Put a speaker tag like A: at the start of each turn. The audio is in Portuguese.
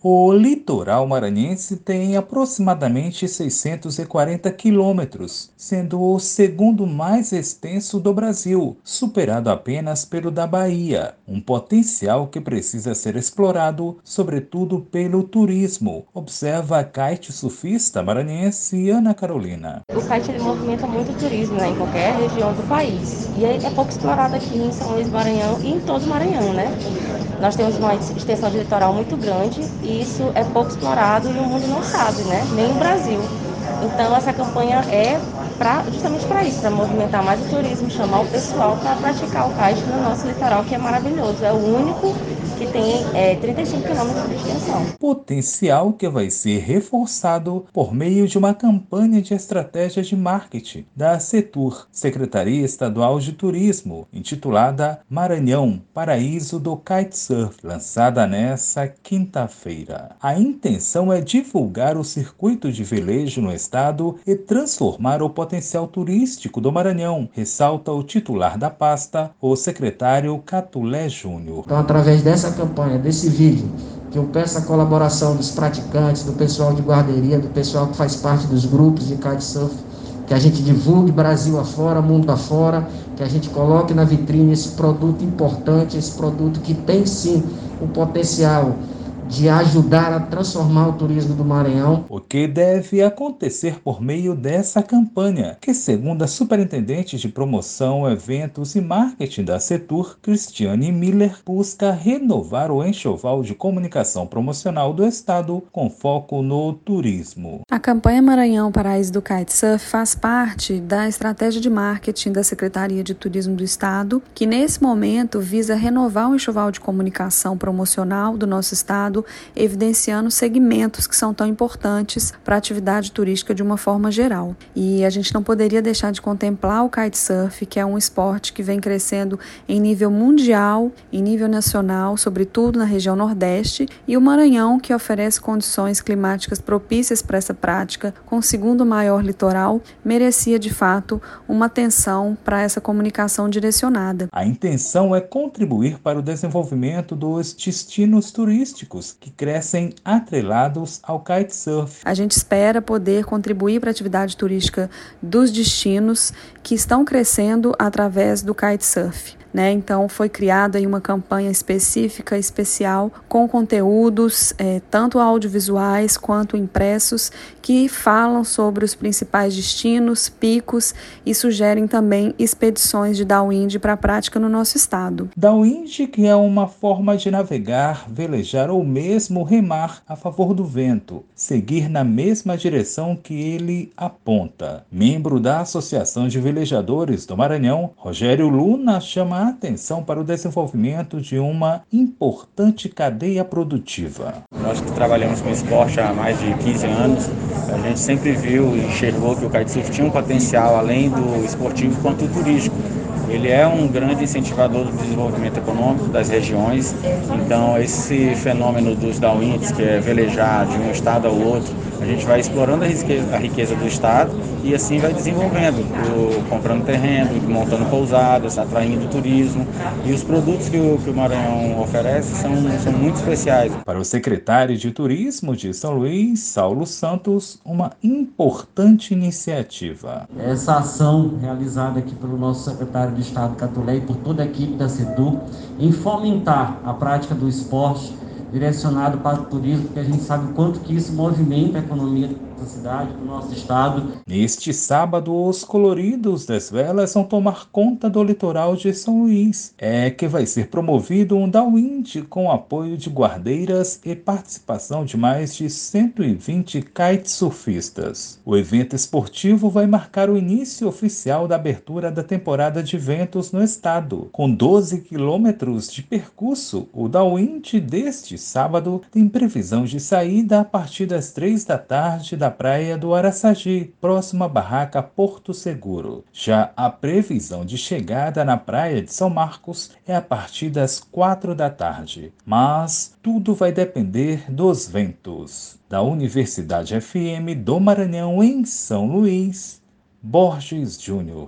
A: O litoral maranhense tem aproximadamente 640 quilômetros, sendo o segundo mais extenso do Brasil, superado apenas pelo da Bahia, um potencial que precisa ser explorado, sobretudo pelo turismo, observa a kite surfista maranhense Ana Carolina.
B: O kite ele movimenta muito turismo né, em qualquer região do país, e é pouco explorado aqui em São Luís Maranhão e em todo o Maranhão, né? Nós temos uma extensão de litoral muito grande e isso é pouco explorado e o mundo não sabe, né? Nem o Brasil. Então essa campanha é pra, justamente para isso, para movimentar mais o turismo, chamar o pessoal para praticar o kite no nosso litoral, que é maravilhoso. É o único que tem é, 35 quilômetros de extensão.
A: Potencial que vai ser reforçado por meio de uma campanha de estratégia de marketing da CETUR, Secretaria Estadual de Turismo, intitulada Maranhão, Paraíso do Kitesurf, lançada nesta quinta-feira. A intenção é divulgar o circuito de velejo no estado e transformar o potencial turístico do Maranhão, ressalta o titular da pasta, o secretário Catulé Júnior.
C: Então, através dessa dessa campanha, desse vídeo, que eu peço a colaboração dos praticantes, do pessoal de guarderia, do pessoal que faz parte dos grupos de kitesurf, que a gente divulgue Brasil afora, mundo afora, que a gente coloque na vitrine esse produto importante, esse produto que tem sim o potencial de ajudar a transformar o turismo do Maranhão.
A: O que deve acontecer por meio dessa campanha, que segundo a superintendente de promoção, eventos e marketing da Setur, Cristiane Miller, busca renovar o enxoval de comunicação promocional do estado com foco no turismo.
D: A campanha Maranhão Paraíso do Kitesurf faz parte da estratégia de marketing da Secretaria de Turismo do estado, que nesse momento visa renovar o enxoval de comunicação promocional do nosso estado evidenciando segmentos que são tão importantes para a atividade turística de uma forma geral. E a gente não poderia deixar de contemplar o kitesurf, que é um esporte que vem crescendo em nível mundial, em nível nacional, sobretudo na região Nordeste, e o Maranhão, que oferece condições climáticas propícias para essa prática, com o segundo maior litoral, merecia de fato uma atenção para essa comunicação direcionada.
A: A intenção é contribuir para o desenvolvimento dos destinos turísticos que crescem atrelados ao kitesurf.
D: A gente espera poder contribuir para a atividade turística dos destinos que estão crescendo através do kitesurf. Né? Então foi criada uma campanha específica, especial, com conteúdos é, tanto audiovisuais quanto impressos que falam sobre os principais destinos, picos e sugerem também expedições de downwind para a prática no nosso estado.
A: Downwind que é uma forma de navegar, velejar ou mesmo remar a favor do vento, seguir na mesma direção que ele aponta. Membro da Associação de Velejadores do Maranhão, Rogério Luna chama atenção para o desenvolvimento de uma importante cadeia produtiva.
E: Nós que trabalhamos com esporte há mais de 15 anos, a gente sempre viu e enxergou que o kitesurf tinha um potencial além do esportivo quanto turístico. Ele é um grande incentivador do desenvolvimento econômico das regiões, então esse fenômeno dos downwinds, que é velejar de um estado ao outro, a gente vai explorando a riqueza, a riqueza do Estado e assim vai desenvolvendo, o, comprando terreno, montando pousadas, atraindo turismo. E os produtos que o, que o Maranhão oferece são, são muito especiais.
A: Para o secretário de Turismo de São Luís, Saulo Santos, uma importante iniciativa.
C: Essa ação realizada aqui pelo nosso secretário de Estado, Catulé, e por toda a equipe da CETU, em fomentar a prática do esporte direcionado para o turismo, porque a gente sabe o quanto que isso movimenta a economia da cidade, do nosso estado.
A: Neste sábado, os coloridos das velas vão tomar conta do litoral de São Luís. É que vai ser promovido um downwind com apoio de guardeiras e participação de mais de 120 kitesurfistas. O evento esportivo vai marcar o início oficial da abertura da temporada de eventos no estado. Com 12 quilômetros de percurso, o downwind deste sábado tem previsão de saída a partir das 3 da tarde da da praia do Araçagi, próxima à barraca Porto Seguro. Já a previsão de chegada na praia de São Marcos é a partir das quatro da tarde, mas tudo vai depender dos ventos. Da Universidade FM do Maranhão em São Luís, Borges Júnior.